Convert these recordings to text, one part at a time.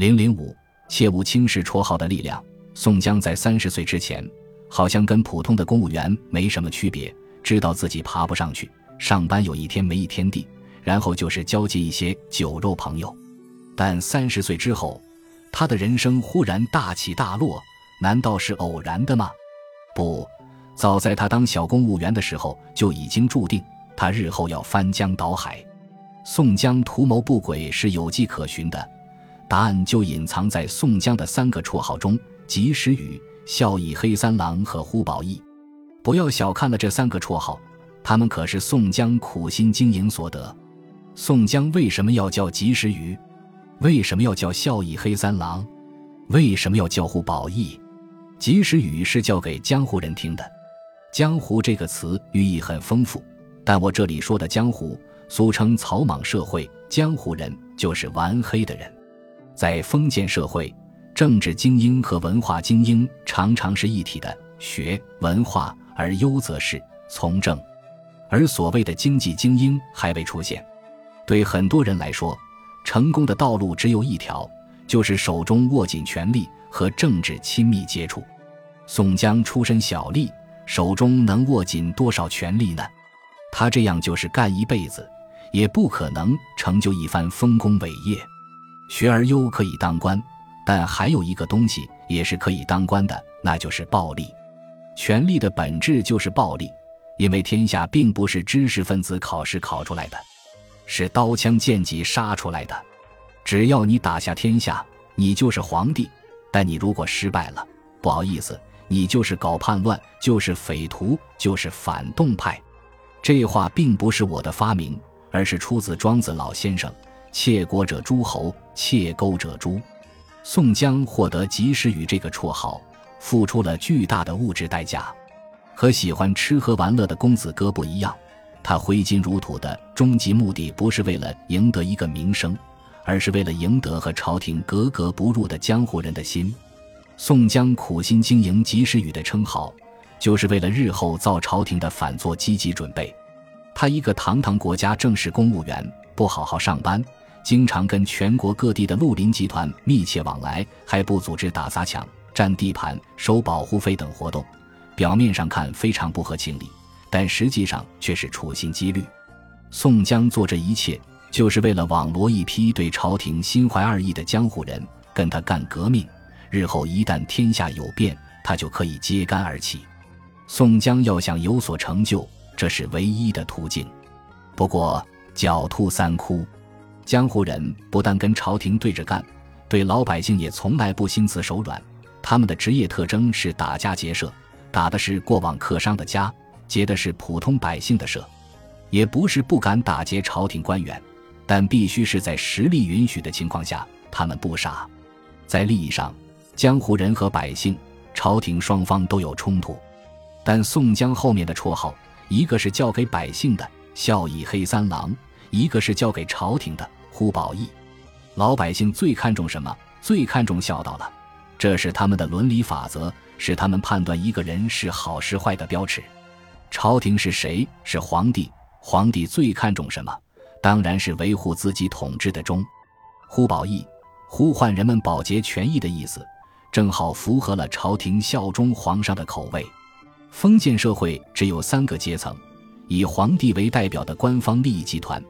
零零五，切勿轻视绰号的力量。宋江在三十岁之前，好像跟普通的公务员没什么区别，知道自己爬不上去，上班有一天没一天地，然后就是交际一些酒肉朋友。但三十岁之后，他的人生忽然大起大落，难道是偶然的吗？不，早在他当小公务员的时候就已经注定，他日后要翻江倒海。宋江图谋不轨是有迹可循的，答案就隐藏在宋江的三个绰号中：及时雨、孝义黑三郎和呼保义。不要小看了这三个绰号，他们可是宋江苦心经营所得。宋江为什么要叫及时雨？为什么要叫孝义黑三郎？为什么要叫呼保义？及时雨是叫给江湖人听的。江湖这个词寓意很丰富，但我这里说的江湖。俗称草莽社会，江湖人就是玩黑的人。在封建社会，政治精英和文化精英常常是一体的，学文化而优则仕从政。而所谓的经济精英还未出现。对很多人来说，成功的道路只有一条，就是手中握紧权力和政治亲密接触。宋江出身小吏，手中能握紧多少权力呢？他这样就是干一辈子。也不可能成就一番丰功伟业。学而优可以当官，但还有一个东西也是可以当官的，那就是暴力。权力的本质就是暴力，因为天下并不是知识分子考试考出来的，是刀枪剑戟杀出来的。只要你打下天下，你就是皇帝；但你如果失败了，不好意思，你就是搞叛乱，就是匪徒，就是反动派。这话并不是我的发明。而是出自庄子老先生：“窃国者诸侯，窃钩者诛。”宋江获得及时雨这个绰号，付出了巨大的物质代价。和喜欢吃喝玩乐的公子哥不一样，他挥金如土的终极目的不是为了赢得一个名声，而是为了赢得和朝廷格格不入的江湖人的心。宋江苦心经营及时雨的称号，就是为了日后造朝廷的反作积极准备。他一个堂堂国家正式公务员，不好好上班，经常跟全国各地的绿林集团密切往来，还不组织打砸抢、占地盘、收保护费等活动，表面上看非常不合情理，但实际上却是处心积虑。宋江做这一切，就是为了网罗一批对朝廷心怀二意的江湖人，跟他干革命。日后一旦天下有变，他就可以揭竿而起。宋江要想有所成就。这是唯一的途径。不过狡兔三窟，江湖人不但跟朝廷对着干，对老百姓也从来不心慈手软。他们的职业特征是打家劫舍，打的是过往客商的家，劫的是普通百姓的舍。也不是不敢打劫朝廷官员，但必须是在实力允许的情况下。他们不傻。在利益上，江湖人和百姓、朝廷双方都有冲突，但宋江后面的绰号。一个是叫给百姓的孝义黑三郎，一个是叫给朝廷的呼保义。老百姓最看重什么？最看重孝道了，这是他们的伦理法则，是他们判断一个人是好是坏的标尺。朝廷是谁？是皇帝。皇帝最看重什么？当然是维护自己统治的忠。呼保义，呼唤人们保洁权益的意思，正好符合了朝廷效忠皇上的口味。封建社会只有三个阶层：以皇帝为代表的官方利益集团，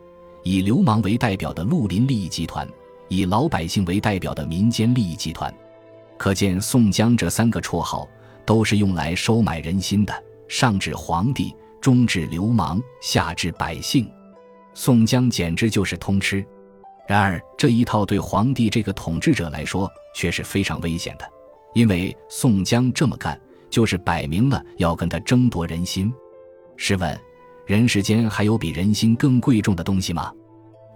以流氓为代表的绿林利益集团，以老百姓为代表的民间利益集团。可见宋江这三个绰号都是用来收买人心的，上至皇帝，中至流氓，下至百姓。宋江简直就是通吃。然而这一套对皇帝这个统治者来说却是非常危险的，因为宋江这么干。就是摆明了要跟他争夺人心。试问，人世间还有比人心更贵重的东西吗？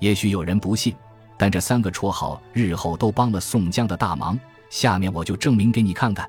也许有人不信，但这三个绰号日后都帮了宋江的大忙。下面我就证明给你看看。